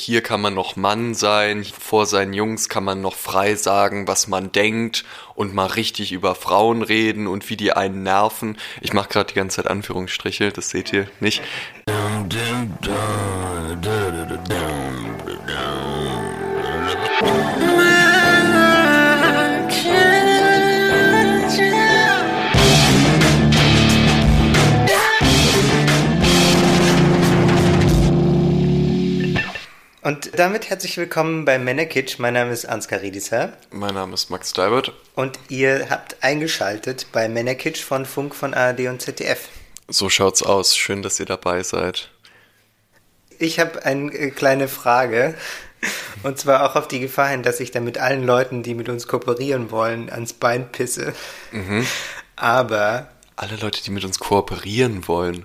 Hier kann man noch Mann sein, vor seinen Jungs kann man noch frei sagen, was man denkt und mal richtig über Frauen reden und wie die einen nerven. Ich mache gerade die ganze Zeit Anführungsstriche, das seht ihr nicht. Und damit herzlich willkommen bei Männerkitsch. Mein Name ist Ansgar Riedisser. Mein Name ist Max Deibert. Und ihr habt eingeschaltet bei Männerkitsch von Funk von ARD und ZDF. So schaut's aus. Schön, dass ihr dabei seid. Ich habe eine äh, kleine Frage. Und zwar auch auf die Gefahr hin, dass ich dann mit allen Leuten, die mit uns kooperieren wollen, ans Bein pisse. Mhm. Aber. Alle Leute, die mit uns kooperieren wollen.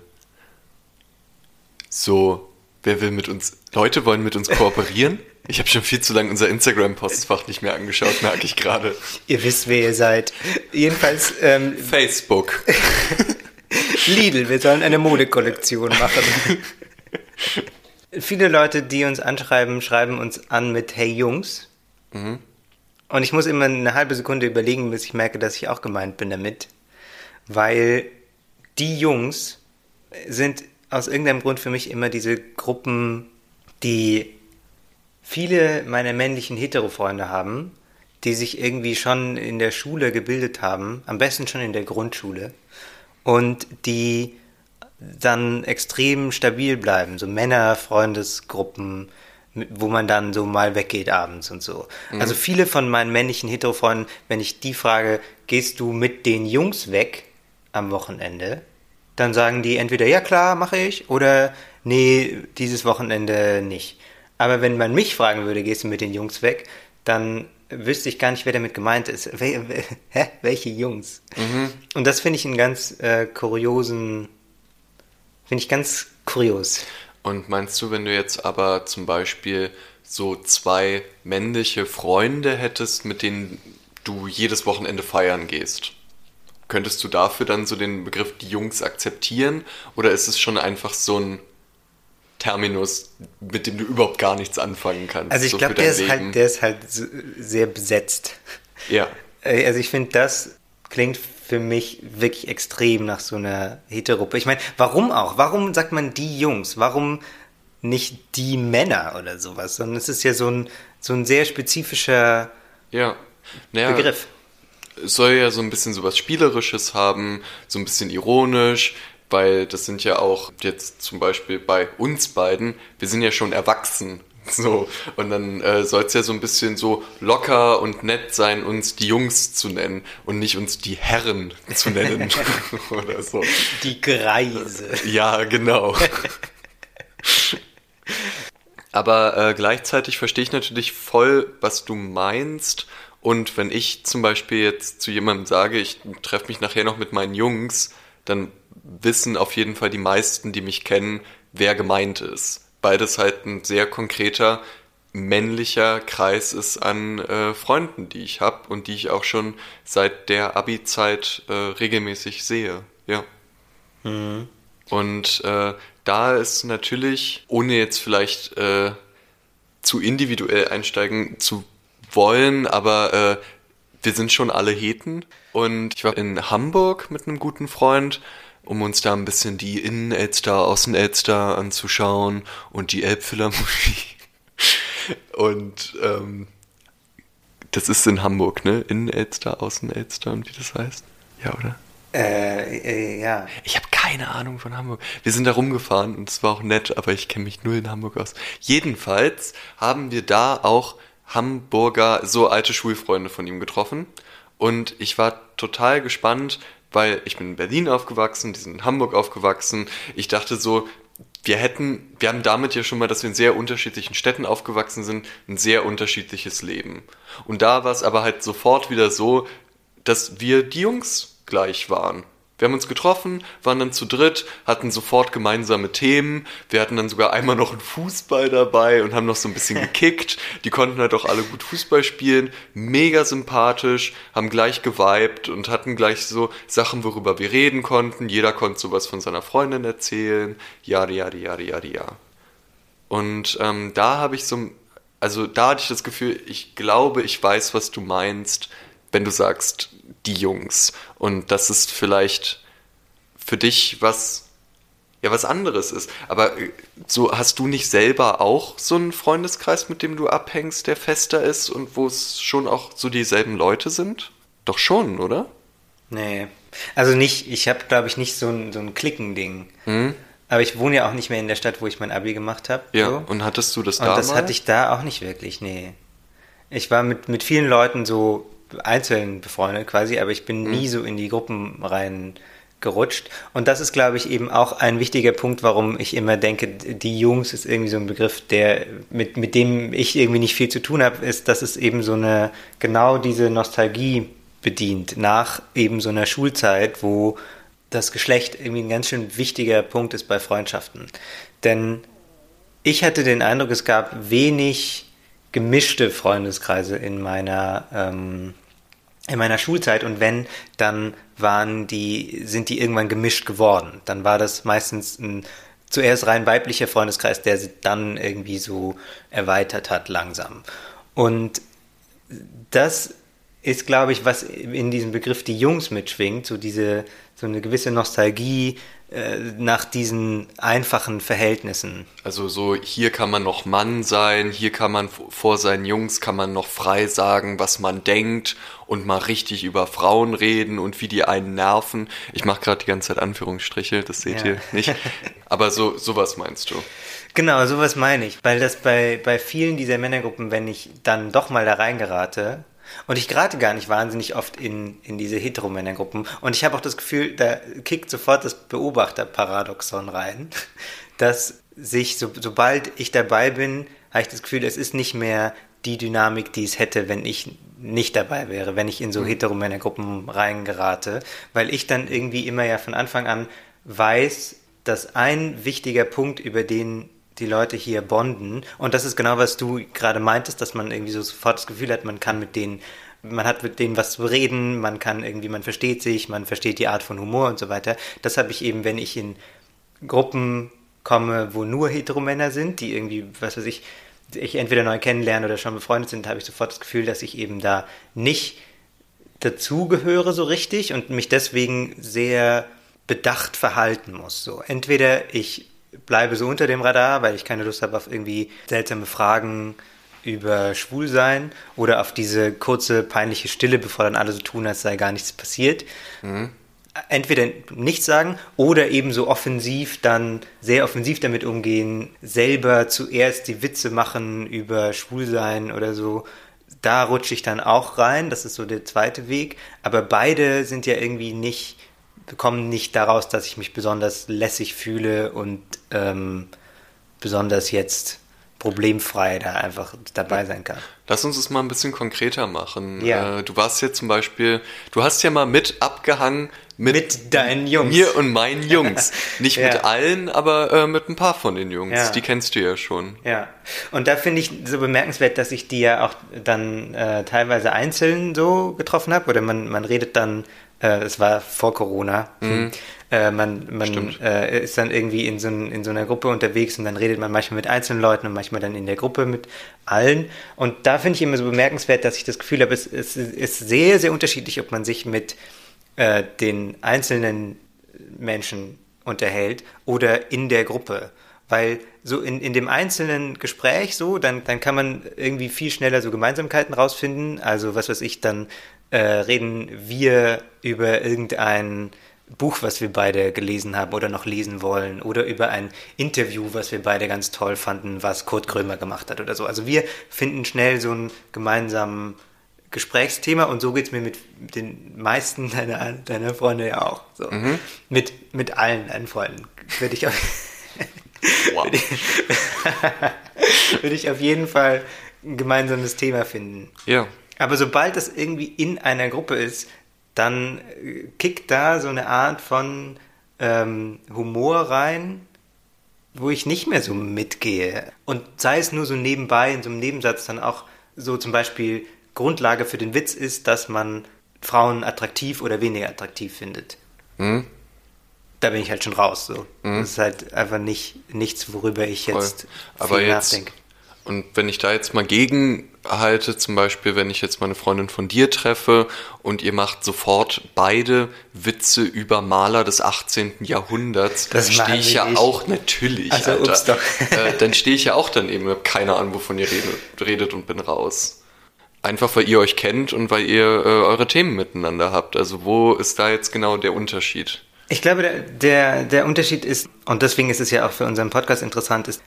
So, wer will mit uns, Leute wollen mit uns kooperieren? Ich habe schon viel zu lange unser Instagram-Postfach nicht mehr angeschaut, merke ich gerade. Ihr wisst, wer ihr seid. Jedenfalls. Ähm, Facebook. Lidl, wir sollen eine Modekollektion machen. Viele Leute, die uns anschreiben, schreiben uns an mit Hey Jungs. Mhm. Und ich muss immer eine halbe Sekunde überlegen, bis ich merke, dass ich auch gemeint bin damit. Weil die Jungs sind aus irgendeinem Grund für mich immer diese Gruppen, die viele meiner männlichen Hetero-Freunde haben, die sich irgendwie schon in der Schule gebildet haben, am besten schon in der Grundschule, und die dann extrem stabil bleiben, so Männer-Freundesgruppen, wo man dann so mal weggeht abends und so. Mhm. Also viele von meinen männlichen Hetero-Freunden, wenn ich die frage, gehst du mit den Jungs weg am Wochenende? Dann sagen die entweder ja klar, mache ich oder nee, dieses Wochenende nicht. Aber wenn man mich fragen würde, gehst du mit den Jungs weg, dann wüsste ich gar nicht, wer damit gemeint ist. Hä? Welche Jungs? Mhm. Und das finde ich einen ganz äh, kuriosen, finde ich ganz kurios. Und meinst du, wenn du jetzt aber zum Beispiel so zwei männliche Freunde hättest, mit denen du jedes Wochenende feiern gehst? Könntest du dafür dann so den Begriff die Jungs akzeptieren oder ist es schon einfach so ein Terminus, mit dem du überhaupt gar nichts anfangen kannst? Also ich so glaube, der, ist halt, der ist halt sehr besetzt. Ja. Äh, also ich finde, das klingt für mich wirklich extrem nach so einer Heteruppe. Ich meine, warum auch? Warum sagt man die Jungs? Warum nicht die Männer oder sowas? Sondern es ist ja so ein, so ein sehr spezifischer ja. Naja, Begriff soll ja so ein bisschen sowas Spielerisches haben, so ein bisschen ironisch, weil das sind ja auch jetzt zum Beispiel bei uns beiden, wir sind ja schon erwachsen. So, und dann äh, soll es ja so ein bisschen so locker und nett sein, uns die Jungs zu nennen und nicht uns die Herren zu nennen oder so. Die Greise. Ja, genau. Aber äh, gleichzeitig verstehe ich natürlich voll, was du meinst und wenn ich zum Beispiel jetzt zu jemandem sage, ich treffe mich nachher noch mit meinen Jungs, dann wissen auf jeden Fall die meisten, die mich kennen, wer gemeint ist. Beides halt ein sehr konkreter männlicher Kreis ist an äh, Freunden, die ich habe und die ich auch schon seit der Abi-Zeit äh, regelmäßig sehe. Ja. Mhm. Und äh, da ist natürlich, ohne jetzt vielleicht äh, zu individuell einsteigen zu wollen, aber äh, wir sind schon alle Heten. Und ich war in Hamburg mit einem guten Freund, um uns da ein bisschen die Innenelster, Außenelster anzuschauen und die Elbphilharmonie. Und ähm, das ist in Hamburg, ne? Innenelster, Außenelster und wie das heißt. Ja, oder? Äh, äh, ja. Ich habe keine Ahnung von Hamburg. Wir sind da rumgefahren und es war auch nett, aber ich kenne mich null in Hamburg aus. Jedenfalls haben wir da auch Hamburger, so alte Schulfreunde von ihm getroffen. Und ich war total gespannt, weil ich bin in Berlin aufgewachsen, die sind in Hamburg aufgewachsen. Ich dachte so, wir hätten, wir haben damit ja schon mal, dass wir in sehr unterschiedlichen Städten aufgewachsen sind, ein sehr unterschiedliches Leben. Und da war es aber halt sofort wieder so, dass wir die Jungs gleich waren. Wir haben uns getroffen, waren dann zu dritt, hatten sofort gemeinsame Themen. Wir hatten dann sogar einmal noch einen Fußball dabei und haben noch so ein bisschen gekickt. Die konnten halt auch alle gut Fußball spielen. Mega sympathisch, haben gleich geweibt und hatten gleich so Sachen, worüber wir reden konnten. Jeder konnte sowas von seiner Freundin erzählen. Ja, ja, ja, ja, ja. Und ähm, da habe ich so, also da hatte ich das Gefühl, ich glaube, ich weiß, was du meinst, wenn du sagst, die Jungs. Und das ist vielleicht für dich was, ja, was anderes ist. Aber äh, so hast du nicht selber auch so einen Freundeskreis, mit dem du abhängst, der fester ist und wo es schon auch so dieselben Leute sind? Doch schon, oder? Nee. Also nicht, ich habe, glaube ich, nicht so ein, so ein Klickending. Hm? Aber ich wohne ja auch nicht mehr in der Stadt, wo ich mein Abi gemacht habe. Ja, so. und hattest du das da? Und das mal? hatte ich da auch nicht wirklich, nee. Ich war mit, mit vielen Leuten so einzeln befreundet quasi, aber ich bin hm. nie so in die Gruppen rein gerutscht. Und das ist, glaube ich, eben auch ein wichtiger Punkt, warum ich immer denke, die Jungs ist irgendwie so ein Begriff, der mit, mit dem ich irgendwie nicht viel zu tun habe, ist, dass es eben so eine, genau diese Nostalgie bedient nach eben so einer Schulzeit, wo das Geschlecht irgendwie ein ganz schön wichtiger Punkt ist bei Freundschaften. Denn ich hatte den Eindruck, es gab wenig gemischte Freundeskreise in meiner ähm, in meiner Schulzeit und wenn, dann waren die, sind die irgendwann gemischt geworden. Dann war das meistens ein zuerst rein weiblicher Freundeskreis, der sich dann irgendwie so erweitert hat langsam. Und das ist, glaube ich, was in diesem Begriff die Jungs mitschwingt, so diese, so eine gewisse Nostalgie äh, nach diesen einfachen Verhältnissen. Also so, hier kann man noch Mann sein, hier kann man vor seinen Jungs kann man noch frei sagen, was man denkt und mal richtig über Frauen reden und wie die einen nerven. Ich mache gerade die ganze Zeit Anführungsstriche, das seht ja. ihr nicht. Aber so sowas meinst du? Genau, sowas meine ich, weil das bei bei vielen dieser Männergruppen, wenn ich dann doch mal da reingerate, und ich gerate gar nicht wahnsinnig oft in, in diese Heteromännergruppen. Und ich habe auch das Gefühl, da kickt sofort das Beobachterparadoxon rein, dass sich, so, sobald ich dabei bin, habe ich das Gefühl, es ist nicht mehr die Dynamik, die es hätte, wenn ich nicht dabei wäre, wenn ich in so mhm. Heteromännergruppen reingerate, weil ich dann irgendwie immer ja von Anfang an weiß, dass ein wichtiger Punkt, über den die Leute hier bonden. Und das ist genau, was du gerade meintest, dass man irgendwie so sofort das Gefühl hat, man kann mit denen, man hat mit denen was zu reden, man kann irgendwie, man versteht sich, man versteht die Art von Humor und so weiter. Das habe ich eben, wenn ich in Gruppen komme, wo nur Heteromänner sind, die irgendwie, was weiß ich, ich entweder neu kennenlerne oder schon befreundet sind, habe ich sofort das Gefühl, dass ich eben da nicht dazugehöre so richtig und mich deswegen sehr bedacht verhalten muss. So entweder ich bleibe so unter dem Radar, weil ich keine Lust habe auf irgendwie seltsame Fragen über Schwulsein oder auf diese kurze peinliche Stille, bevor dann alle so tun, als sei gar nichts passiert. Mhm. Entweder nichts sagen oder eben so offensiv dann sehr offensiv damit umgehen, selber zuerst die Witze machen über Schwulsein oder so. Da rutsche ich dann auch rein, das ist so der zweite Weg. Aber beide sind ja irgendwie nicht kommen nicht daraus, dass ich mich besonders lässig fühle und ähm, besonders jetzt problemfrei da einfach dabei sein kann. Lass uns es mal ein bisschen konkreter machen. Ja. Äh, du warst jetzt zum Beispiel, du hast ja mal mit abgehangen mit, mit deinen Jungs. Mir und meinen Jungs. Nicht ja. mit allen, aber äh, mit ein paar von den Jungs. Ja. Die kennst du ja schon. Ja. Und da finde ich so bemerkenswert, dass ich die ja auch dann äh, teilweise einzeln so getroffen habe. Oder man, man redet dann äh, es war vor Corona. Mhm. Äh, man man äh, ist dann irgendwie in so, in so einer Gruppe unterwegs und dann redet man manchmal mit einzelnen Leuten und manchmal dann in der Gruppe mit allen. Und da finde ich immer so bemerkenswert, dass ich das Gefühl habe, es, es ist sehr, sehr unterschiedlich, ob man sich mit äh, den einzelnen Menschen unterhält oder in der Gruppe. Weil so in, in dem einzelnen Gespräch so, dann, dann kann man irgendwie viel schneller so Gemeinsamkeiten rausfinden. Also was weiß ich, dann äh, reden wir über irgendein Buch, was wir beide gelesen haben oder noch lesen wollen, oder über ein Interview, was wir beide ganz toll fanden, was Kurt Krömer gemacht hat oder so. Also wir finden schnell so einen gemeinsamen Gesprächsthema und so geht es mir mit den meisten deiner, deiner Freunde ja auch. So. Mhm. Mit, mit allen deinen Freunden würde ich, auf, wow. würde, ich, würde ich auf jeden Fall ein gemeinsames Thema finden. Ja. Aber sobald das irgendwie in einer Gruppe ist, dann äh, kickt da so eine Art von ähm, Humor rein, wo ich nicht mehr so mitgehe. Und sei es nur so nebenbei, in so einem Nebensatz dann auch so zum Beispiel Grundlage für den Witz ist, dass man Frauen attraktiv oder weniger attraktiv findet. Mhm. da bin ich halt schon raus. So. Mhm. Das ist halt einfach nicht nichts, worüber ich jetzt jetzt, nachdenke. Und wenn ich da jetzt mal gegenhalte, zum Beispiel, wenn ich jetzt meine Freundin von dir treffe und ihr macht sofort beide Witze über Maler des 18. Jahrhunderts, dann stehe ich ja nicht. auch natürlich, also, Alter. Äh, dann stehe ich ja auch dann eben, keine Ahnung, wovon ihr redet, redet und bin raus. Einfach weil ihr euch kennt und weil ihr äh, eure Themen miteinander habt. Also wo ist da jetzt genau der Unterschied? Ich glaube, der, der, der Unterschied ist, und deswegen ist es ja auch für unseren Podcast interessant, ist,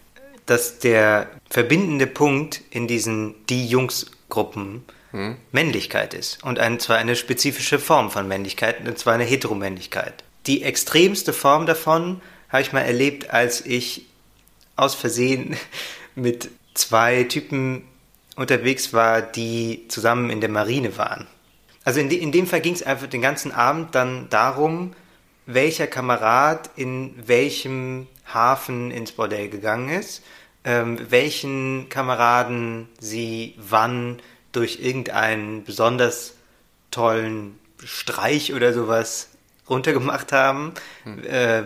dass der verbindende Punkt in diesen die Jungs-Gruppen hm. Männlichkeit ist. Und ein, zwar eine spezifische Form von Männlichkeit, und zwar eine Heteromännlichkeit. Die extremste Form davon habe ich mal erlebt, als ich aus Versehen mit zwei Typen unterwegs war, die zusammen in der Marine waren. Also in, de, in dem Fall ging es einfach den ganzen Abend dann darum, welcher Kamerad in welchem Hafen ins Bordell gegangen ist, ähm, welchen Kameraden sie wann durch irgendeinen besonders tollen Streich oder sowas runtergemacht haben, hm. äh,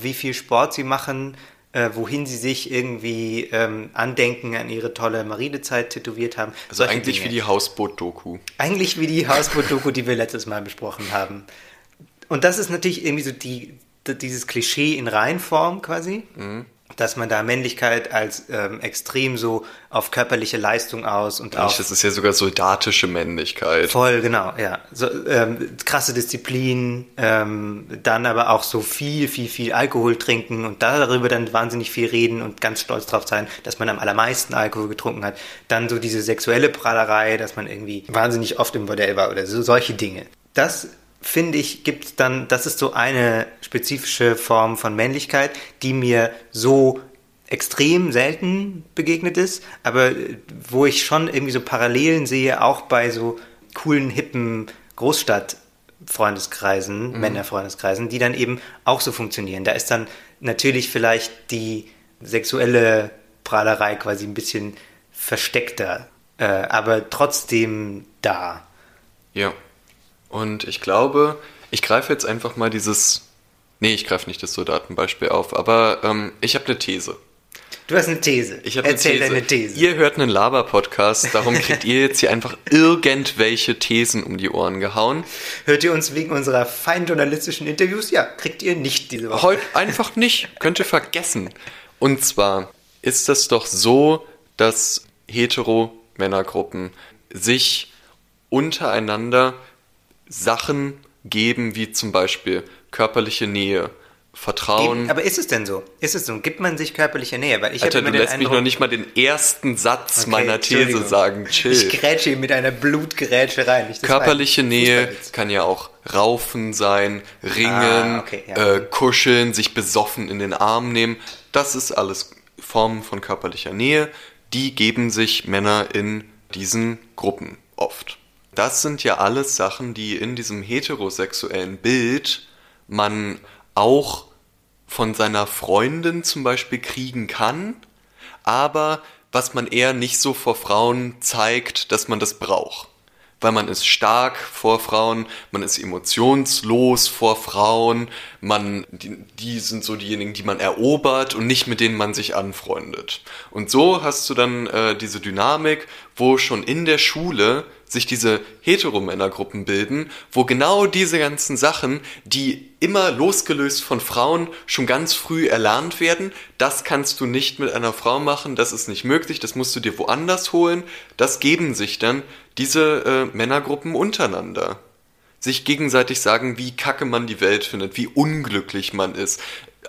wie viel Sport sie machen, äh, wohin sie sich irgendwie ähm, Andenken an ihre tolle Marinezeit tätowiert haben. Also eigentlich Dinge. wie die Hausboot-Doku. Eigentlich wie die Hausboot-Doku, die wir letztes Mal besprochen haben. Und das ist natürlich irgendwie so die, dieses Klischee in Reinform quasi. Mhm dass man da Männlichkeit als ähm, extrem so auf körperliche Leistung aus und auch. Das ist ja sogar soldatische Männlichkeit. Voll, genau, ja. So, ähm, krasse Disziplin, ähm, dann aber auch so viel, viel, viel Alkohol trinken und darüber dann wahnsinnig viel reden und ganz stolz drauf sein, dass man am allermeisten Alkohol getrunken hat. Dann so diese sexuelle Prahlerei, dass man irgendwie wahnsinnig oft im Bordell war oder so solche Dinge. Das finde ich, gibt dann, das ist so eine spezifische Form von Männlichkeit, die mir so extrem selten begegnet ist, aber wo ich schon irgendwie so Parallelen sehe, auch bei so coolen, hippen Großstadt-Freundeskreisen, mhm. Männerfreundeskreisen, die dann eben auch so funktionieren. Da ist dann natürlich vielleicht die sexuelle Prahlerei quasi ein bisschen versteckter, äh, aber trotzdem da. Ja. Und ich glaube, ich greife jetzt einfach mal dieses. Nee, ich greife nicht das Soldatenbeispiel auf, aber ähm, ich habe eine These. Du hast eine These. Ich Erzähl eine These. deine These. Ihr hört einen Laber-Podcast, darum kriegt ihr jetzt hier einfach irgendwelche Thesen um die Ohren gehauen. Hört ihr uns wegen unserer feinen journalistischen Interviews? Ja, kriegt ihr nicht diese Woche. Heute einfach nicht. Könnt ihr vergessen. Und zwar ist das doch so, dass hetero-Männergruppen sich untereinander Sachen geben, wie zum Beispiel körperliche Nähe, Vertrauen. aber ist es denn so? Ist es so? Gibt man sich körperliche Nähe? Weil ich Alter, du lässt Eindruck, mich noch nicht mal den ersten Satz okay, meiner These sagen. Chill. Ich grätsche mit einer Blutgrätsche rein. körperliche Nähe kann ja auch Raufen sein, Ringen, ah, okay, ja. äh, Kuscheln, sich besoffen in den Arm nehmen. Das ist alles Formen von körperlicher Nähe. Die geben sich Männer in diesen Gruppen oft. Das sind ja alles Sachen, die in diesem heterosexuellen Bild man auch von seiner Freundin zum Beispiel kriegen kann, aber was man eher nicht so vor Frauen zeigt, dass man das braucht. Weil man ist stark vor Frauen, man ist emotionslos vor Frauen, man, die, die sind so diejenigen, die man erobert und nicht mit denen man sich anfreundet. Und so hast du dann äh, diese Dynamik, wo schon in der Schule sich diese Heteromännergruppen bilden, wo genau diese ganzen Sachen, die immer losgelöst von Frauen schon ganz früh erlernt werden, das kannst du nicht mit einer Frau machen, das ist nicht möglich, das musst du dir woanders holen, das geben sich dann diese äh, Männergruppen untereinander. Sich gegenseitig sagen, wie kacke man die Welt findet, wie unglücklich man ist.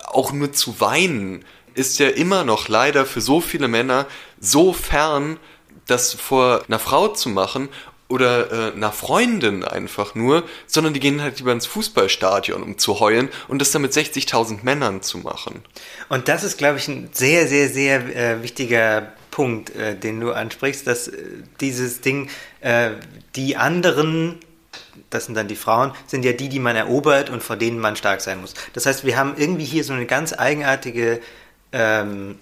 Auch nur zu weinen ist ja immer noch leider für so viele Männer so fern, das vor einer Frau zu machen oder äh, einer Freundin einfach nur, sondern die gehen halt lieber ins Fußballstadion, um zu heulen und das dann mit 60.000 Männern zu machen. Und das ist, glaube ich, ein sehr, sehr, sehr äh, wichtiger Punkt, äh, den du ansprichst, dass äh, dieses Ding, äh, die anderen das sind dann die Frauen, sind ja die, die man erobert und vor denen man stark sein muss. Das heißt, wir haben irgendwie hier so eine ganz eigenartige ähm,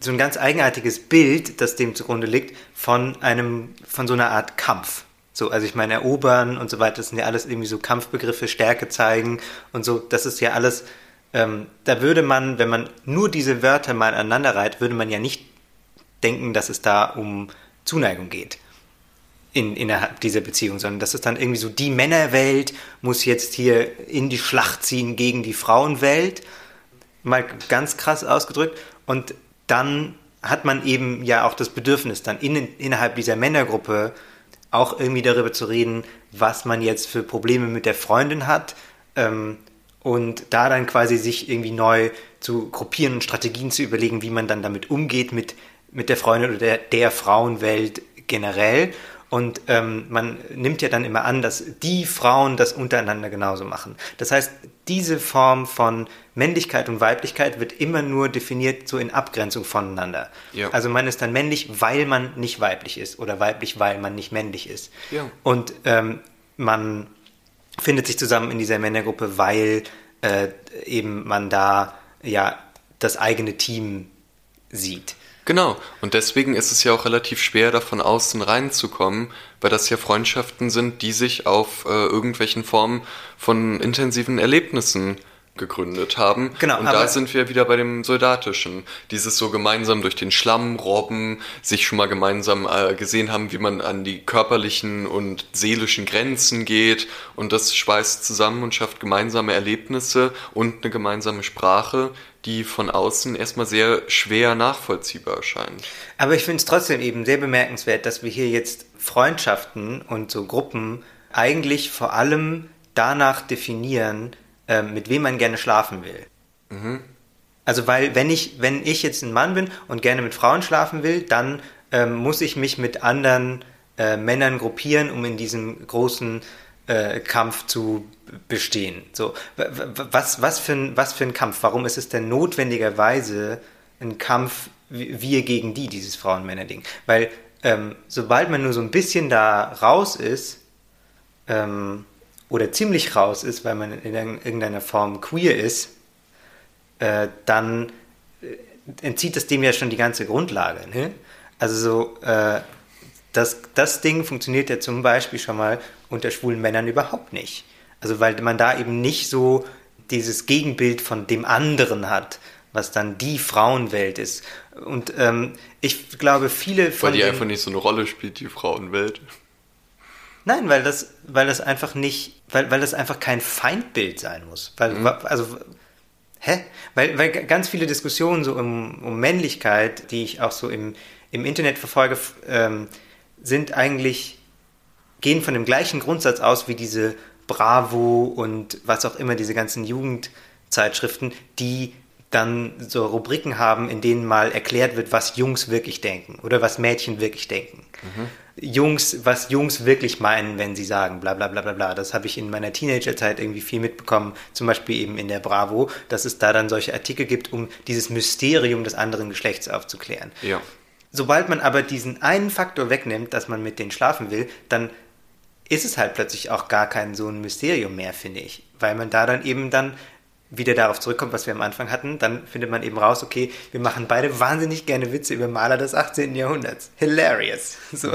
so ein ganz eigenartiges Bild, das dem zugrunde liegt, von einem, von so einer Art Kampf. So, also ich meine, erobern und so weiter, das sind ja alles irgendwie so Kampfbegriffe, Stärke zeigen und so, das ist ja alles, ähm, da würde man, wenn man nur diese Wörter mal aneinander reiht, würde man ja nicht denken, dass es da um Zuneigung geht in, innerhalb dieser Beziehung, sondern das ist dann irgendwie so, die Männerwelt muss jetzt hier in die Schlacht ziehen gegen die Frauenwelt, mal ganz krass ausgedrückt, und dann hat man eben ja auch das Bedürfnis, dann in, innerhalb dieser Männergruppe auch irgendwie darüber zu reden, was man jetzt für Probleme mit der Freundin hat ähm, und da dann quasi sich irgendwie neu zu gruppieren und Strategien zu überlegen, wie man dann damit umgeht mit, mit der Freundin oder der, der Frauenwelt generell. Und ähm, man nimmt ja dann immer an, dass die Frauen das untereinander genauso machen. Das heißt, diese Form von Männlichkeit und Weiblichkeit wird immer nur definiert so in Abgrenzung voneinander. Ja. Also man ist dann männlich, weil man nicht weiblich ist oder weiblich, weil man nicht männlich ist. Ja. Und ähm, man findet sich zusammen in dieser Männergruppe, weil äh, eben man da ja das eigene Team sieht. Genau, und deswegen ist es ja auch relativ schwer, da von außen reinzukommen, weil das ja Freundschaften sind, die sich auf äh, irgendwelchen Formen von intensiven Erlebnissen gegründet haben. Genau, und da sind wir wieder bei dem Soldatischen. Dieses so gemeinsam durch den Schlamm robben, sich schon mal gemeinsam äh, gesehen haben, wie man an die körperlichen und seelischen Grenzen geht und das schweißt zusammen und schafft gemeinsame Erlebnisse und eine gemeinsame Sprache, die von außen erstmal sehr schwer nachvollziehbar erscheinen. Aber ich finde es trotzdem eben sehr bemerkenswert, dass wir hier jetzt Freundschaften und so Gruppen eigentlich vor allem danach definieren, äh, mit wem man gerne schlafen will. Mhm. Also weil wenn ich, wenn ich jetzt ein Mann bin und gerne mit Frauen schlafen will, dann ähm, muss ich mich mit anderen äh, Männern gruppieren, um in diesem großen äh, Kampf zu bestehen. So, was, was, für ein, was für ein Kampf? Warum ist es denn notwendigerweise ein Kampf wir gegen die, dieses Frauen-Männer-Ding? Weil ähm, sobald man nur so ein bisschen da raus ist, ähm, oder ziemlich raus ist, weil man in irgendeiner Form queer ist, äh, dann äh, entzieht es dem ja schon die ganze Grundlage. Ne? Also so, äh, das, das Ding funktioniert ja zum Beispiel schon mal unter schwulen Männern überhaupt nicht. Also weil man da eben nicht so dieses Gegenbild von dem anderen hat, was dann die Frauenwelt ist. Und ähm, ich glaube, viele von. Weil die einfach nicht so eine Rolle spielt, die Frauenwelt. Nein, weil das, weil das einfach nicht, weil, weil das einfach kein Feindbild sein muss. Weil, mhm. also, hä? Weil, weil ganz viele Diskussionen so um, um Männlichkeit, die ich auch so im, im Internet verfolge, ähm, sind eigentlich, gehen von dem gleichen Grundsatz aus wie diese Bravo und was auch immer, diese ganzen Jugendzeitschriften, die dann so Rubriken haben, in denen mal erklärt wird, was Jungs wirklich denken oder was Mädchen wirklich denken. Mhm. Jungs, was Jungs wirklich meinen, wenn sie sagen, bla bla bla bla bla. Das habe ich in meiner Teenagerzeit irgendwie viel mitbekommen, zum Beispiel eben in der Bravo, dass es da dann solche Artikel gibt, um dieses Mysterium des anderen Geschlechts aufzuklären. Ja. Sobald man aber diesen einen Faktor wegnimmt, dass man mit denen schlafen will, dann ist es halt plötzlich auch gar kein so ein Mysterium mehr, finde ich. Weil man da dann eben dann wieder darauf zurückkommt, was wir am Anfang hatten, dann findet man eben raus, okay, wir machen beide wahnsinnig gerne Witze über Maler des 18. Jahrhunderts. Hilarious. So.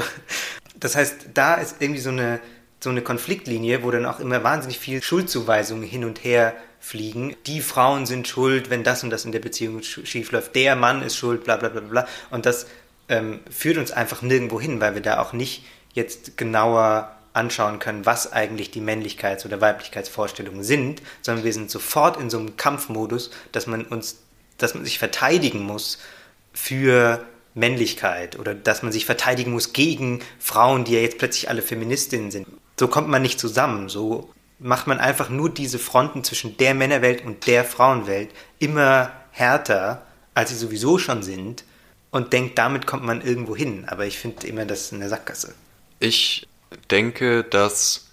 Das heißt, da ist irgendwie so eine, so eine Konfliktlinie, wo dann auch immer wahnsinnig viel Schuldzuweisungen hin und her fliegen. Die Frauen sind schuld, wenn das und das in der Beziehung schief läuft. Der Mann ist schuld, bla bla bla bla. Und das ähm, führt uns einfach nirgendwo hin, weil wir da auch nicht jetzt genauer anschauen können, was eigentlich die Männlichkeits- oder Weiblichkeitsvorstellungen sind, sondern wir sind sofort in so einem Kampfmodus, dass man uns, dass man sich verteidigen muss für Männlichkeit oder dass man sich verteidigen muss gegen Frauen, die ja jetzt plötzlich alle Feministinnen sind. So kommt man nicht zusammen. So macht man einfach nur diese Fronten zwischen der Männerwelt und der Frauenwelt immer härter, als sie sowieso schon sind und denkt, damit kommt man irgendwo hin. Aber ich finde immer, das ist eine Sackgasse. Ich denke, dass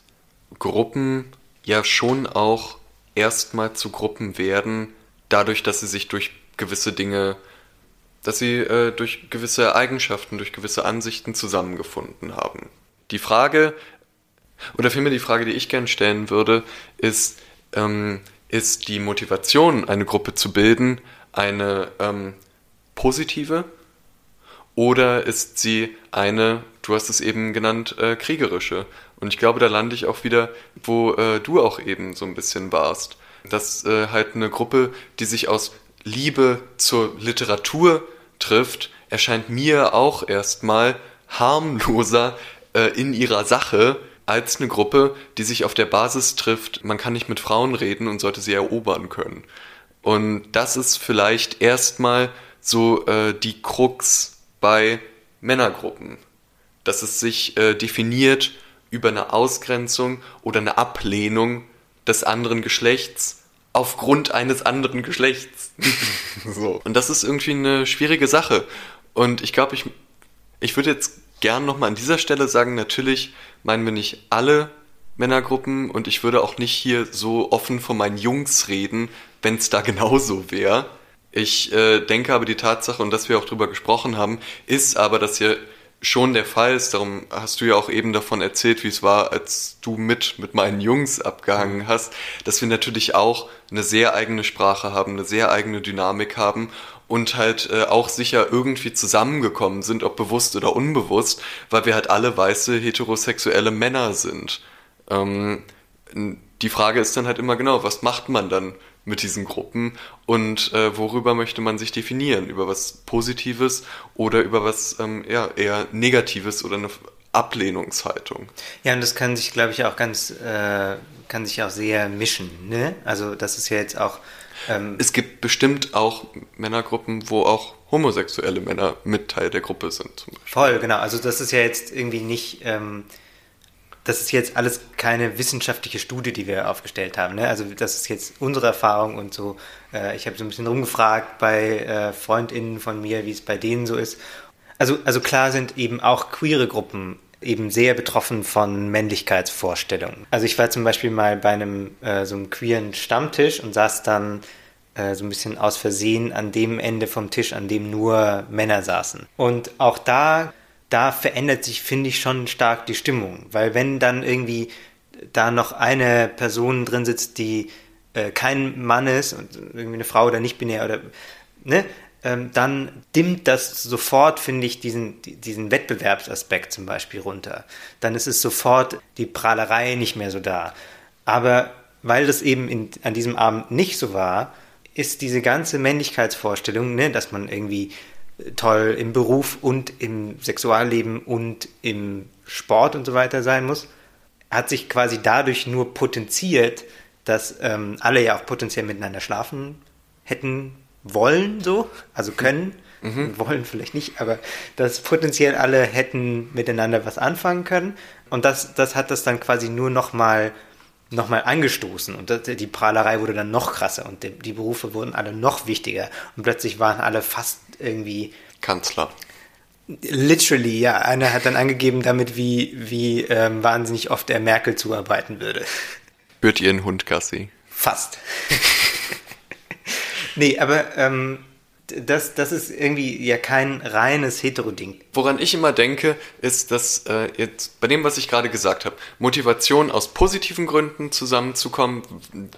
Gruppen ja schon auch erstmal zu Gruppen werden, dadurch, dass sie sich durch gewisse Dinge, dass sie äh, durch gewisse Eigenschaften, durch gewisse Ansichten zusammengefunden haben. Die Frage, oder vielmehr die Frage, die ich gern stellen würde, ist, ähm, ist die Motivation, eine Gruppe zu bilden, eine ähm, positive oder ist sie eine, du hast es eben genannt, äh, kriegerische. Und ich glaube, da lande ich auch wieder, wo äh, du auch eben so ein bisschen warst. Dass äh, halt eine Gruppe, die sich aus Liebe zur Literatur trifft, erscheint mir auch erstmal harmloser äh, in ihrer Sache als eine Gruppe, die sich auf der Basis trifft, man kann nicht mit Frauen reden und sollte sie erobern können. Und das ist vielleicht erstmal so äh, die Krux bei Männergruppen, dass es sich äh, definiert über eine Ausgrenzung oder eine Ablehnung des anderen Geschlechts aufgrund eines anderen Geschlechts. so. Und das ist irgendwie eine schwierige Sache. Und ich glaube, ich, ich würde jetzt gern nochmal an dieser Stelle sagen, natürlich meinen wir nicht alle Männergruppen und ich würde auch nicht hier so offen von meinen Jungs reden, wenn es da genauso wäre. Ich äh, denke aber die Tatsache, und dass wir auch drüber gesprochen haben, ist aber, dass hier schon der Fall ist. Darum hast du ja auch eben davon erzählt, wie es war, als du mit, mit meinen Jungs abgehangen hast, dass wir natürlich auch eine sehr eigene Sprache haben, eine sehr eigene Dynamik haben und halt äh, auch sicher irgendwie zusammengekommen sind, ob bewusst oder unbewusst, weil wir halt alle weiße heterosexuelle Männer sind. Ähm, die Frage ist dann halt immer genau, was macht man dann mit diesen Gruppen und äh, worüber möchte man sich definieren? Über was Positives oder über was ähm, ja, eher Negatives oder eine Ablehnungshaltung? Ja, und das kann sich, glaube ich, auch ganz, äh, kann sich auch sehr mischen. Ne? Also das ist ja jetzt auch ähm, es gibt bestimmt auch Männergruppen, wo auch homosexuelle Männer mit Teil der Gruppe sind. Voll, genau. Also das ist ja jetzt irgendwie nicht, ähm, das ist jetzt alles keine wissenschaftliche Studie, die wir aufgestellt haben. Ne? Also das ist jetzt unsere Erfahrung und so. Äh, ich habe so ein bisschen rumgefragt bei äh, FreundInnen von mir, wie es bei denen so ist. Also, also klar sind eben auch queere Gruppen eben sehr betroffen von Männlichkeitsvorstellungen. Also ich war zum Beispiel mal bei einem äh, so einem queeren Stammtisch und saß dann äh, so ein bisschen aus Versehen an dem Ende vom Tisch, an dem nur Männer saßen. Und auch da, da verändert sich, finde ich, schon stark die Stimmung. Weil wenn dann irgendwie da noch eine Person drin sitzt, die äh, kein Mann ist und irgendwie eine Frau oder nicht binär oder ne, ähm, dann dimmt das sofort, finde ich, diesen, diesen Wettbewerbsaspekt zum Beispiel runter. Dann ist es sofort die Prahlerei nicht mehr so da. Aber weil das eben in, an diesem Abend nicht so war, ist diese ganze Männlichkeitsvorstellung, ne, dass man irgendwie toll im Beruf und im Sexualleben und im Sport und so weiter sein muss, hat sich quasi dadurch nur potenziert, dass ähm, alle ja auch potenziell miteinander schlafen hätten wollen, so, also können, mhm. wollen vielleicht nicht, aber dass potenziell alle hätten miteinander was anfangen können. Und das, das hat das dann quasi nur nochmal noch mal angestoßen und das, die Prahlerei wurde dann noch krasser und die, die, Berufe wurden alle noch wichtiger und plötzlich waren alle fast irgendwie Kanzler. Literally, ja. Einer hat dann angegeben damit, wie, wie ähm, wahnsinnig oft er Merkel zuarbeiten würde. Führt ihr einen Hund, Gassi? Fast. Nee, aber ähm, das, das ist irgendwie ja kein reines Hetero-Ding. Woran ich immer denke, ist, dass äh, jetzt bei dem, was ich gerade gesagt habe, Motivation aus positiven Gründen zusammenzukommen,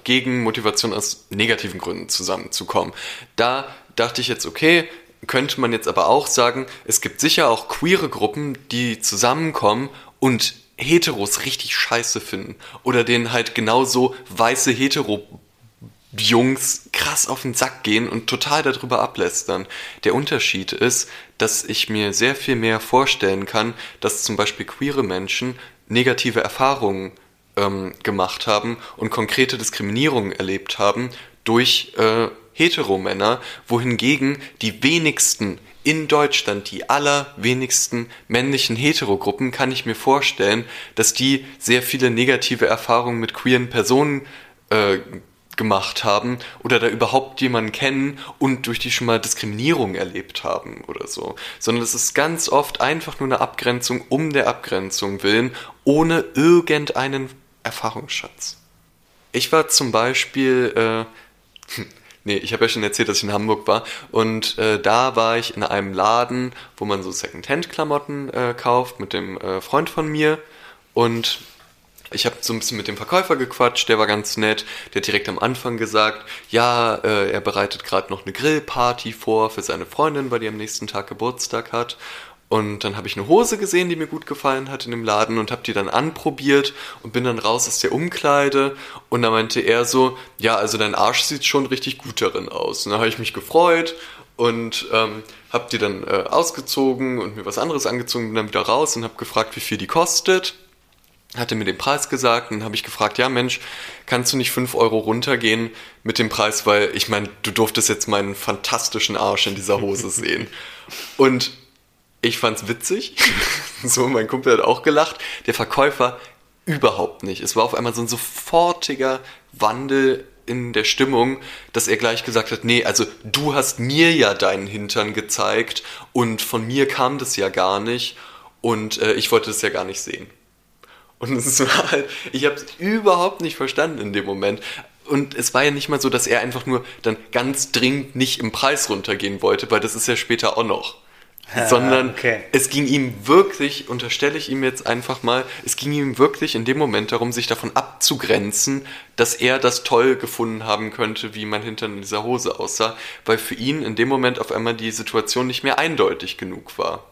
gegen Motivation aus negativen Gründen zusammenzukommen. Da dachte ich jetzt, okay, könnte man jetzt aber auch sagen, es gibt sicher auch queere Gruppen, die zusammenkommen und Heteros richtig scheiße finden. Oder denen halt genauso weiße Hetero Jungs krass auf den Sack gehen und total darüber ablästern. Der Unterschied ist, dass ich mir sehr viel mehr vorstellen kann, dass zum Beispiel queere Menschen negative Erfahrungen ähm, gemacht haben und konkrete Diskriminierungen erlebt haben durch äh, Heteromänner, wohingegen die wenigsten in Deutschland, die allerwenigsten männlichen Heterogruppen, kann ich mir vorstellen, dass die sehr viele negative Erfahrungen mit queeren Personen äh, gemacht haben oder da überhaupt jemanden kennen und durch die schon mal Diskriminierung erlebt haben oder so, sondern es ist ganz oft einfach nur eine Abgrenzung um der Abgrenzung willen, ohne irgendeinen Erfahrungsschatz. Ich war zum Beispiel, äh, nee, ich habe ja schon erzählt, dass ich in Hamburg war. Und äh, da war ich in einem Laden, wo man so Secondhand-Klamotten äh, kauft mit dem äh, Freund von mir. Und ich habe so ein bisschen mit dem Verkäufer gequatscht, der war ganz nett. Der hat direkt am Anfang gesagt, ja, äh, er bereitet gerade noch eine Grillparty vor für seine Freundin, weil die am nächsten Tag Geburtstag hat. Und dann habe ich eine Hose gesehen, die mir gut gefallen hat in dem Laden und habe die dann anprobiert und bin dann raus aus der Umkleide und da meinte er so, ja, also dein Arsch sieht schon richtig gut darin aus. Und da habe ich mich gefreut und ähm, habe die dann äh, ausgezogen und mir was anderes angezogen und dann wieder raus und habe gefragt, wie viel die kostet hatte mir den Preis gesagt und habe ich gefragt, ja Mensch, kannst du nicht 5 Euro runtergehen mit dem Preis, weil ich meine, du durftest jetzt meinen fantastischen Arsch in dieser Hose sehen. Und ich fand's witzig. so, mein Kumpel hat auch gelacht. Der Verkäufer überhaupt nicht. Es war auf einmal so ein sofortiger Wandel in der Stimmung, dass er gleich gesagt hat, nee, also du hast mir ja deinen Hintern gezeigt und von mir kam das ja gar nicht und äh, ich wollte das ja gar nicht sehen. Und es war halt, ich habe es überhaupt nicht verstanden in dem Moment. Und es war ja nicht mal so, dass er einfach nur dann ganz dringend nicht im Preis runtergehen wollte, weil das ist ja später auch noch. Ah, Sondern okay. es ging ihm wirklich, unterstelle ich ihm jetzt einfach mal, es ging ihm wirklich in dem Moment darum, sich davon abzugrenzen, dass er das toll gefunden haben könnte, wie mein Hintern in dieser Hose aussah, weil für ihn in dem Moment auf einmal die Situation nicht mehr eindeutig genug war.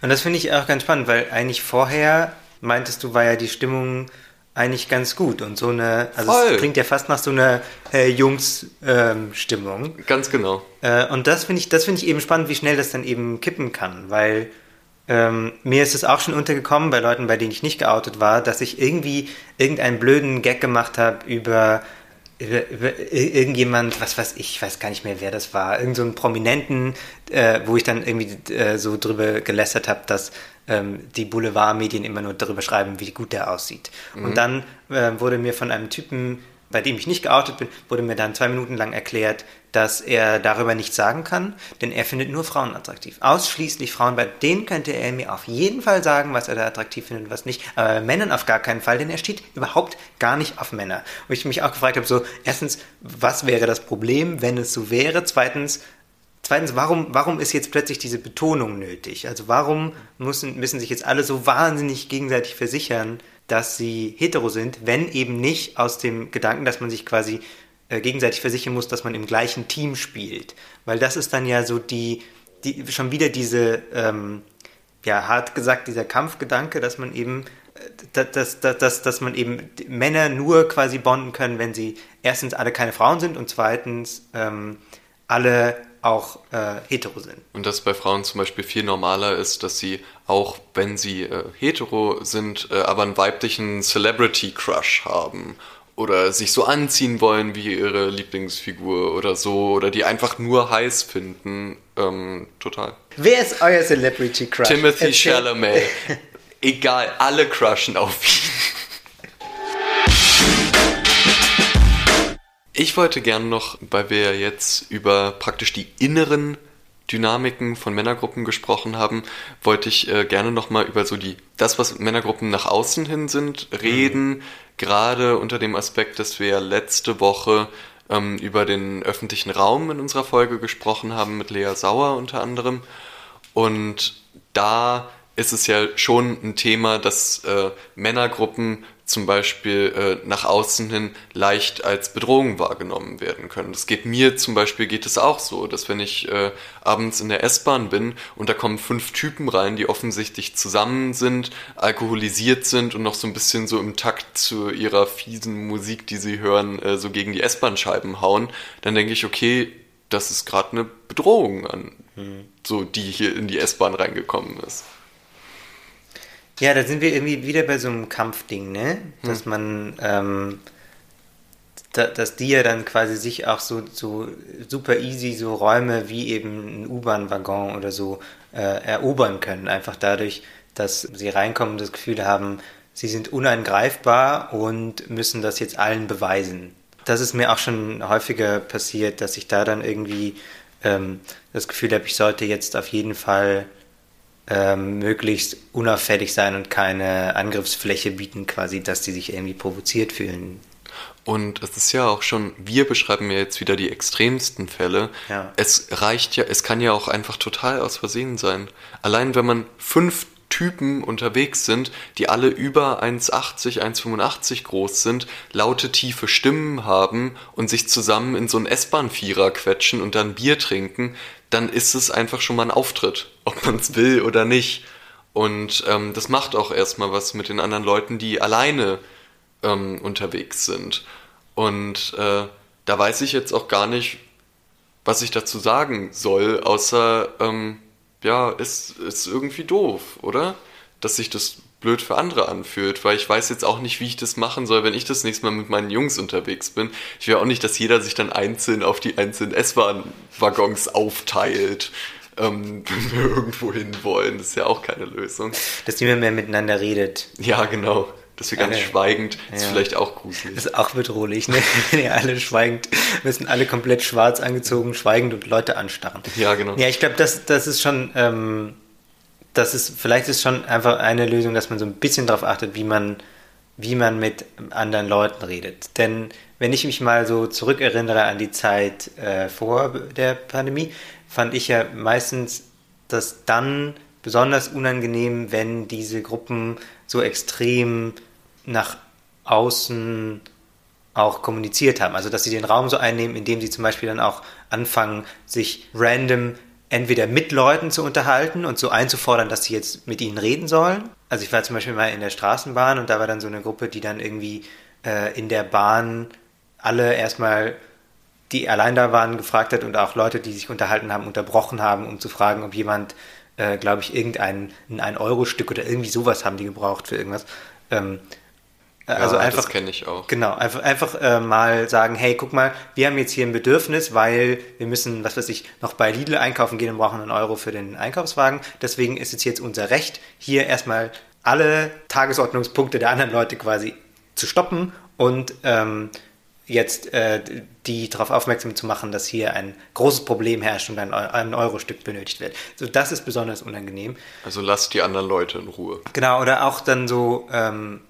Und das finde ich auch ganz spannend, weil eigentlich vorher meintest du, war ja die Stimmung eigentlich ganz gut und so eine, also Voll. es klingt ja fast nach so einer äh, Jungs-Stimmung. Ähm, ganz genau. Äh, und das finde ich, das finde ich eben spannend, wie schnell das dann eben kippen kann, weil ähm, mir ist es auch schon untergekommen bei Leuten, bei denen ich nicht geoutet war, dass ich irgendwie irgendeinen blöden Gag gemacht habe über über, über irgendjemand, was weiß ich, weiß gar nicht mehr, wer das war, irgend so einen Prominenten, äh, wo ich dann irgendwie äh, so drüber gelästert habe, dass ähm, die Boulevardmedien immer nur darüber schreiben, wie gut der aussieht. Mhm. Und dann äh, wurde mir von einem Typen, bei dem ich nicht geoutet bin, wurde mir dann zwei Minuten lang erklärt, dass er darüber nichts sagen kann, denn er findet nur Frauen attraktiv. Ausschließlich Frauen, bei denen könnte er mir auf jeden Fall sagen, was er da attraktiv findet und was nicht, aber bei Männern auf gar keinen Fall, denn er steht überhaupt gar nicht auf Männer. Wo ich mich auch gefragt habe, so, erstens, was wäre das Problem, wenn es so wäre? Zweitens, Zweitens, warum, warum ist jetzt plötzlich diese Betonung nötig? Also warum müssen, müssen sich jetzt alle so wahnsinnig gegenseitig versichern, dass sie hetero sind, wenn eben nicht aus dem Gedanken, dass man sich quasi äh, gegenseitig versichern muss, dass man im gleichen Team spielt. Weil das ist dann ja so die, die schon wieder diese, ähm, ja, hart gesagt, dieser Kampfgedanke, dass man eben äh, dass, dass, dass, dass man eben Männer nur quasi bonden können, wenn sie erstens alle keine Frauen sind und zweitens ähm, alle auch äh, hetero sind. Und dass bei Frauen zum Beispiel viel normaler ist, dass sie auch, wenn sie äh, hetero sind, äh, aber einen weiblichen Celebrity-Crush haben oder sich so anziehen wollen wie ihre Lieblingsfigur oder so oder die einfach nur heiß finden. Ähm, total. Wer ist euer Celebrity Crush? Timothy Chalamet. Egal, alle crushen auf ihn. Ich wollte gerne noch, weil wir jetzt über praktisch die inneren Dynamiken von Männergruppen gesprochen haben, wollte ich äh, gerne nochmal über so die, das, was Männergruppen nach außen hin sind, reden, mhm. gerade unter dem Aspekt, dass wir letzte Woche ähm, über den öffentlichen Raum in unserer Folge gesprochen haben, mit Lea Sauer unter anderem. Und da ist es ja schon ein Thema, dass äh, Männergruppen zum Beispiel äh, nach außen hin leicht als Bedrohung wahrgenommen werden können. Das geht mir zum Beispiel geht es auch so, dass wenn ich äh, abends in der S-Bahn bin und da kommen fünf Typen rein, die offensichtlich zusammen sind, alkoholisiert sind und noch so ein bisschen so im Takt zu ihrer fiesen Musik, die sie hören, äh, so gegen die S-Bahn-Scheiben hauen, dann denke ich, okay, das ist gerade eine Bedrohung an, hm. so die hier in die S-Bahn reingekommen ist. Ja, da sind wir irgendwie wieder bei so einem Kampfding, ne? Dass hm. man, ähm, da, dass die ja dann quasi sich auch so, so super easy so Räume wie eben ein U-Bahn-Waggon oder so äh, erobern können. Einfach dadurch, dass sie reinkommen und das Gefühl haben, sie sind unangreifbar und müssen das jetzt allen beweisen. Das ist mir auch schon häufiger passiert, dass ich da dann irgendwie ähm, das Gefühl habe, ich sollte jetzt auf jeden Fall ähm, möglichst unauffällig sein und keine Angriffsfläche bieten, quasi, dass die sich irgendwie provoziert fühlen. Und es ist ja auch schon, wir beschreiben ja jetzt wieder die extremsten Fälle. Ja. Es reicht ja, es kann ja auch einfach total aus Versehen sein. Allein wenn man fünf Typen unterwegs sind, die alle über 1,80, 1,85 groß sind, laute, tiefe Stimmen haben und sich zusammen in so einen S-Bahn-Vierer quetschen und dann Bier trinken, dann ist es einfach schon mal ein Auftritt, ob man es will oder nicht. Und ähm, das macht auch erstmal was mit den anderen Leuten, die alleine ähm, unterwegs sind. Und äh, da weiß ich jetzt auch gar nicht, was ich dazu sagen soll, außer, ähm, ja, ist, ist irgendwie doof, oder? Dass sich das blöd für andere anfühlt, weil ich weiß jetzt auch nicht, wie ich das machen soll, wenn ich das nächste Mal mit meinen Jungs unterwegs bin. Ich will auch nicht, dass jeder sich dann einzeln auf die einzelnen S-Bahn-Waggons aufteilt, ähm, wenn wir irgendwo hin wollen. Das ist ja auch keine Lösung. Dass niemand mehr miteinander redet. Ja, genau. Dass wir ganz okay. schweigend, ist ja. vielleicht auch gruselig. Das ist auch bedrohlich, ne? Wenn ihr alle schweigend, müssen alle komplett schwarz angezogen, schweigend und Leute anstarren. Ja, genau. Ja, ich glaube, das, das ist schon, ähm, das ist, vielleicht ist schon einfach eine Lösung, dass man so ein bisschen darauf achtet, wie man, wie man mit anderen Leuten redet. Denn wenn ich mich mal so zurückerinnere an die Zeit äh, vor der Pandemie, fand ich ja meistens das dann besonders unangenehm, wenn diese Gruppen so extrem nach außen auch kommuniziert haben. Also dass sie den Raum so einnehmen, indem sie zum Beispiel dann auch anfangen, sich random entweder mit Leuten zu unterhalten und so einzufordern, dass sie jetzt mit ihnen reden sollen. Also ich war zum Beispiel mal in der Straßenbahn und da war dann so eine Gruppe, die dann irgendwie äh, in der Bahn alle erstmal, die allein da waren, gefragt hat und auch Leute, die sich unterhalten haben, unterbrochen haben, um zu fragen, ob jemand äh, glaube ich, irgendein ein Euro-Stück oder irgendwie sowas haben die gebraucht für irgendwas. Ähm, äh, also ja, einfach, das kenne ich auch. Genau, einfach, einfach äh, mal sagen, hey, guck mal, wir haben jetzt hier ein Bedürfnis, weil wir müssen, was weiß ich, noch bei Lidl einkaufen gehen und brauchen einen Euro für den Einkaufswagen. Deswegen ist es jetzt unser Recht, hier erstmal alle Tagesordnungspunkte der anderen Leute quasi zu stoppen und ähm, jetzt äh, die darauf aufmerksam zu machen, dass hier ein großes Problem herrscht und ein, ein Euro-Stück benötigt wird. So, das ist besonders unangenehm. Also lasst die anderen Leute in Ruhe. Genau, oder auch dann so, ähm,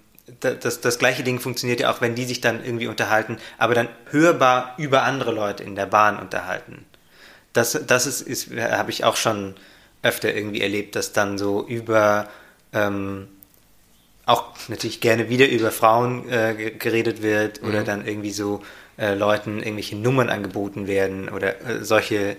das, das gleiche Ding funktioniert ja auch, wenn die sich dann irgendwie unterhalten, aber dann hörbar über andere Leute in der Bahn unterhalten. Das, das ist, ist habe ich auch schon öfter irgendwie erlebt, dass dann so über ähm, auch natürlich gerne wieder über Frauen äh, geredet wird oder mhm. dann irgendwie so äh, Leuten irgendwelche Nummern angeboten werden oder äh, solche,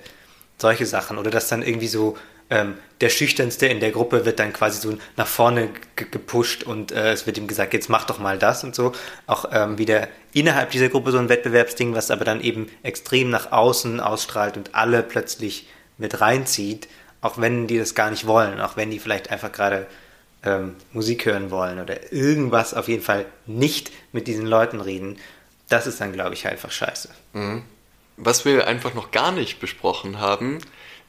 solche Sachen. Oder dass dann irgendwie so ähm, der Schüchternste in der Gruppe wird dann quasi so nach vorne gepusht und äh, es wird ihm gesagt, jetzt mach doch mal das und so. Auch ähm, wieder innerhalb dieser Gruppe so ein Wettbewerbsding, was aber dann eben extrem nach außen ausstrahlt und alle plötzlich mit reinzieht, auch wenn die das gar nicht wollen, auch wenn die vielleicht einfach gerade ähm, Musik hören wollen oder irgendwas auf jeden Fall nicht mit diesen Leuten reden, das ist dann, glaube ich, einfach scheiße. Mhm. Was wir einfach noch gar nicht besprochen haben,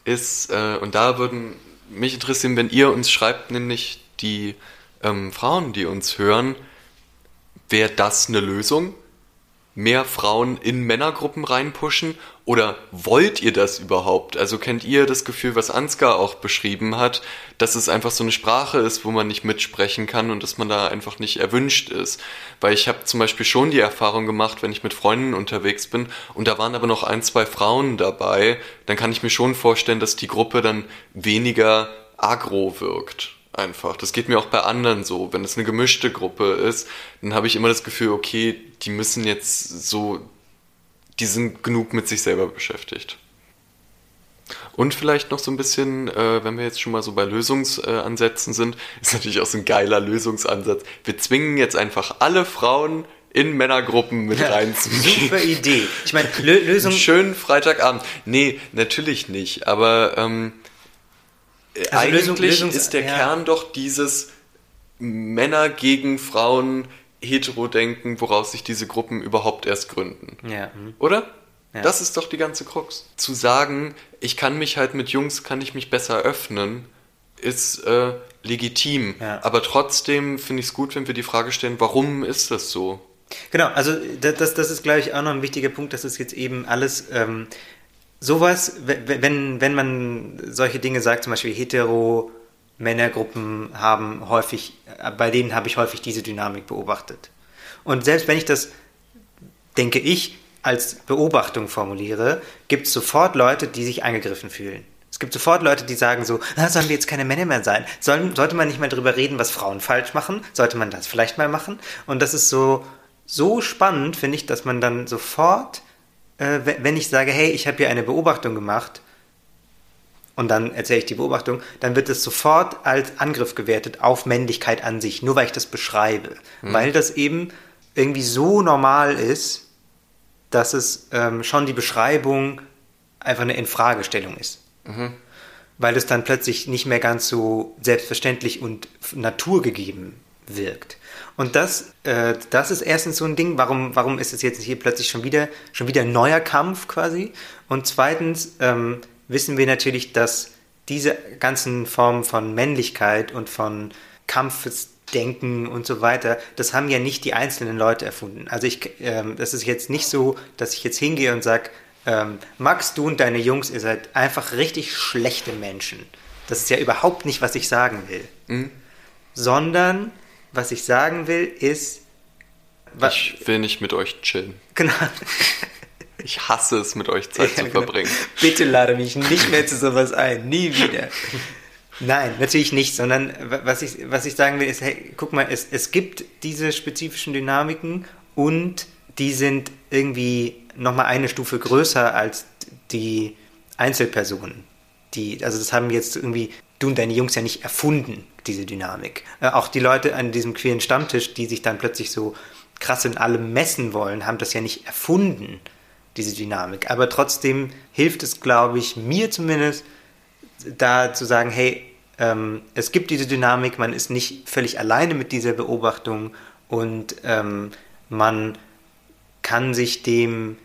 ist, äh, und da würden mich interessieren, wenn ihr uns schreibt, nämlich die ähm, Frauen, die uns hören, wäre das eine Lösung? Mehr Frauen in Männergruppen reinpushen? Oder wollt ihr das überhaupt? Also kennt ihr das Gefühl, was Ansgar auch beschrieben hat, dass es einfach so eine Sprache ist, wo man nicht mitsprechen kann und dass man da einfach nicht erwünscht ist? Weil ich habe zum Beispiel schon die Erfahrung gemacht, wenn ich mit Freunden unterwegs bin und da waren aber noch ein, zwei Frauen dabei, dann kann ich mir schon vorstellen, dass die Gruppe dann weniger agro wirkt einfach. Das geht mir auch bei anderen so. Wenn es eine gemischte Gruppe ist, dann habe ich immer das Gefühl, okay, die müssen jetzt so, die sind genug mit sich selber beschäftigt. Und vielleicht noch so ein bisschen, äh, wenn wir jetzt schon mal so bei Lösungsansätzen sind, ist natürlich auch so ein geiler Lösungsansatz. Wir zwingen jetzt einfach alle Frauen in Männergruppen mit ja, reinzugehen. Super Idee. Ich meine, Lösung. Schönen Freitagabend. Nee, natürlich nicht. Aber ähm, also eigentlich Lösung, Lösung, ist der ja. Kern doch dieses Männer gegen Frauen Heterodenken, woraus sich diese Gruppen überhaupt erst gründen. Ja. Oder? Ja. Das ist doch die ganze Krux. Zu sagen, ich kann mich halt mit Jungs, kann ich mich besser öffnen, ist äh, legitim. Ja. Aber trotzdem finde ich es gut, wenn wir die Frage stellen, warum ist das so? Genau, also das, das ist, glaube ich, auch noch ein wichtiger Punkt, dass es jetzt eben alles ähm, sowas, wenn, wenn man solche Dinge sagt, zum Beispiel hetero Männergruppen haben häufig, bei denen habe ich häufig diese Dynamik beobachtet. Und selbst wenn ich das, denke ich, als Beobachtung formuliere, gibt es sofort Leute, die sich angegriffen fühlen. Es gibt sofort Leute, die sagen so, ah, sollen wir jetzt keine Männer mehr sein? Sollen, sollte man nicht mal drüber reden, was Frauen falsch machen? Sollte man das vielleicht mal machen? Und das ist so, so spannend, finde ich, dass man dann sofort äh, wenn ich sage, hey, ich habe hier eine Beobachtung gemacht, und dann erzähle ich die Beobachtung, dann wird es sofort als Angriff gewertet auf Männlichkeit an sich, nur weil ich das beschreibe. Mhm. Weil das eben irgendwie so normal ist, dass es ähm, schon die Beschreibung einfach eine Infragestellung ist. Mhm. Weil es dann plötzlich nicht mehr ganz so selbstverständlich und naturgegeben wirkt. Und das, äh, das ist erstens so ein Ding, warum, warum ist es jetzt hier plötzlich schon wieder, schon wieder ein neuer Kampf quasi? Und zweitens, ähm, wissen wir natürlich, dass diese ganzen Formen von Männlichkeit und von Kampfesdenken und so weiter, das haben ja nicht die einzelnen Leute erfunden. Also ich, ähm, das ist jetzt nicht so, dass ich jetzt hingehe und sage, ähm, Max, du und deine Jungs, ihr seid einfach richtig schlechte Menschen. Das ist ja überhaupt nicht, was ich sagen will. Mhm. Sondern, was ich sagen will, ist... Ich will nicht mit euch chillen. Genau. Ich hasse es, mit euch Zeit ja, zu genau. verbringen. Bitte lade mich nicht mehr zu sowas ein. Nie wieder. Nein, natürlich nicht, sondern was ich, was ich sagen will, ist, hey, guck mal, es, es gibt diese spezifischen Dynamiken und die sind irgendwie nochmal eine Stufe größer als die Einzelpersonen. Die, also das haben jetzt irgendwie du und deine Jungs ja nicht erfunden, diese Dynamik. Äh, auch die Leute an diesem queeren Stammtisch, die sich dann plötzlich so krass in allem messen wollen, haben das ja nicht erfunden diese Dynamik. Aber trotzdem hilft es, glaube ich, mir zumindest, da zu sagen, hey, ähm, es gibt diese Dynamik, man ist nicht völlig alleine mit dieser Beobachtung und ähm, man kann sich dem,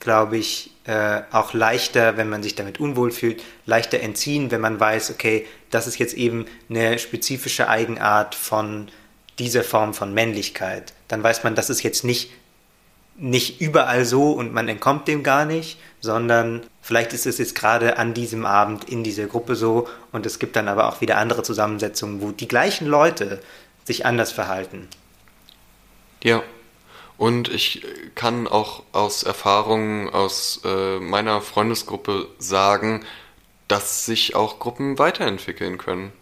glaube ich, äh, auch leichter, wenn man sich damit unwohl fühlt, leichter entziehen, wenn man weiß, okay, das ist jetzt eben eine spezifische Eigenart von dieser Form von Männlichkeit. Dann weiß man, das ist jetzt nicht nicht überall so und man entkommt dem gar nicht, sondern vielleicht ist es jetzt gerade an diesem Abend in dieser Gruppe so und es gibt dann aber auch wieder andere Zusammensetzungen, wo die gleichen Leute sich anders verhalten. Ja, und ich kann auch aus Erfahrungen aus äh, meiner Freundesgruppe sagen, dass sich auch Gruppen weiterentwickeln können.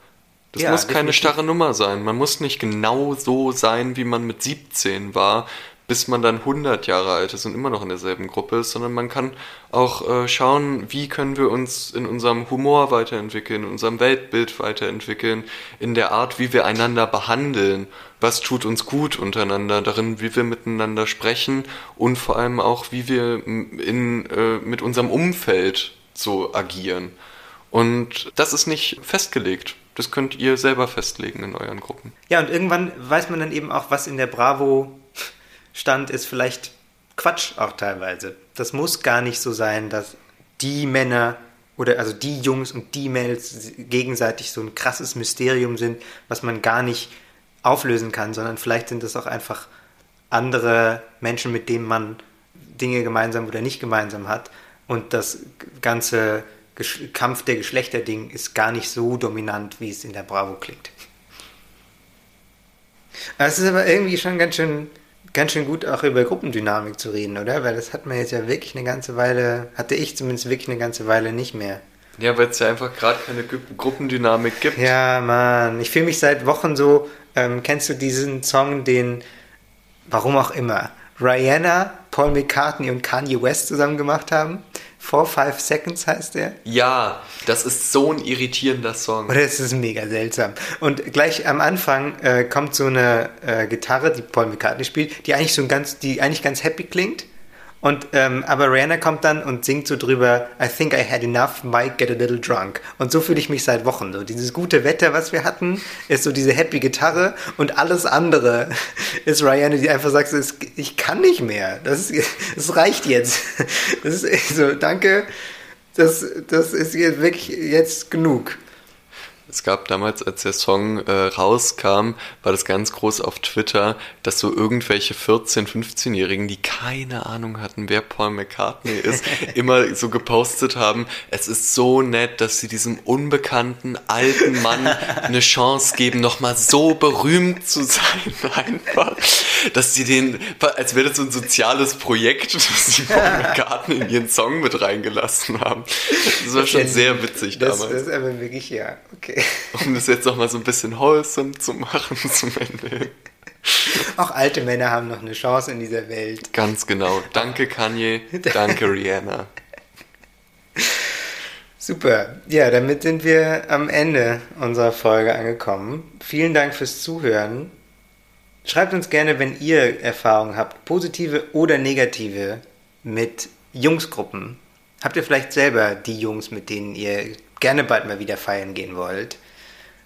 Das ja, muss keine starre Nummer sein. Man muss nicht genau so sein, wie man mit 17 war, bis man dann 100 Jahre alt ist und immer noch in derselben Gruppe ist, sondern man kann auch äh, schauen, wie können wir uns in unserem Humor weiterentwickeln, in unserem Weltbild weiterentwickeln, in der Art, wie wir einander behandeln, was tut uns gut untereinander, darin, wie wir miteinander sprechen und vor allem auch, wie wir in, äh, mit unserem Umfeld so agieren. Und das ist nicht festgelegt. Das könnt ihr selber festlegen in euren Gruppen. Ja, und irgendwann weiß man dann eben auch, was in der Bravo Stand ist vielleicht Quatsch auch teilweise. Das muss gar nicht so sein, dass die Männer oder also die Jungs und die Mädels gegenseitig so ein krasses Mysterium sind, was man gar nicht auflösen kann, sondern vielleicht sind es auch einfach andere Menschen, mit denen man Dinge gemeinsam oder nicht gemeinsam hat. Und das ganze Kampf der Geschlechterding ist gar nicht so dominant, wie es in der Bravo klingt. Es ist aber irgendwie schon ganz schön ganz schön gut auch über Gruppendynamik zu reden, oder? Weil das hat man jetzt ja wirklich eine ganze Weile, hatte ich zumindest wirklich eine ganze Weile nicht mehr. Ja, weil es ja einfach gerade keine Gruppendynamik gibt. Ja, Mann. Ich fühle mich seit Wochen so, ähm, kennst du diesen Song, den, warum auch immer, Rihanna, Paul McCartney und Kanye West zusammen gemacht haben? Four Five Seconds heißt der. Ja, das ist so ein irritierender Song. Oder es ist mega seltsam. Und gleich am Anfang äh, kommt so eine äh, Gitarre, die Paul McCartney spielt, die eigentlich so ein ganz, die eigentlich ganz happy klingt. Und ähm, aber Rihanna kommt dann und singt so drüber, I think I had enough, might get a little drunk. Und so fühle ich mich seit Wochen. So dieses gute Wetter, was wir hatten, ist so diese happy Gitarre und alles andere ist Rihanna, die einfach sagt, ich kann nicht mehr. Das, das reicht jetzt. Das ist so, danke. Das, das ist jetzt wirklich jetzt genug. Es gab damals, als der Song äh, rauskam, war das ganz groß auf Twitter, dass so irgendwelche 14-, 15-Jährigen, die keine Ahnung hatten, wer Paul McCartney ist, immer so gepostet haben, es ist so nett, dass sie diesem unbekannten alten Mann eine Chance geben, nochmal so berühmt zu sein, einfach. Dass sie den, als wäre das so ein soziales Projekt, dass sie Paul McCartney in ihren Song mit reingelassen haben. Das war schon sehr witzig das, damals. Das ist aber wirklich, ja, okay. Um das jetzt nochmal so ein bisschen wholesome zu machen zum Ende. Auch alte Männer haben noch eine Chance in dieser Welt. Ganz genau. Danke Kanye, danke Rihanna. Super. Ja, damit sind wir am Ende unserer Folge angekommen. Vielen Dank fürs Zuhören. Schreibt uns gerne, wenn ihr Erfahrungen habt, positive oder negative, mit Jungsgruppen. Habt ihr vielleicht selber die Jungs, mit denen ihr gerne bald mal wieder feiern gehen wollt?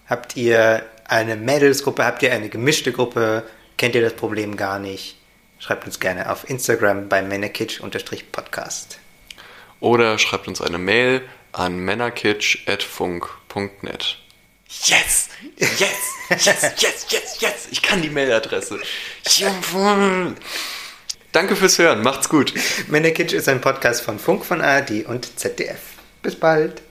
Habt ihr eine Mädelsgruppe? Habt ihr eine gemischte Gruppe? Kennt ihr das Problem gar nicht? Schreibt uns gerne auf Instagram bei männerkitsch-podcast. Oder schreibt uns eine Mail an männerkitsch.funk.net. Yes! Yes! Yes! Yes! Yes! Yes! Ich kann die Mailadresse. Danke fürs Hören. Macht's gut. Männerkitsch ist ein Podcast von Funk, von ARD und ZDF. Bis bald.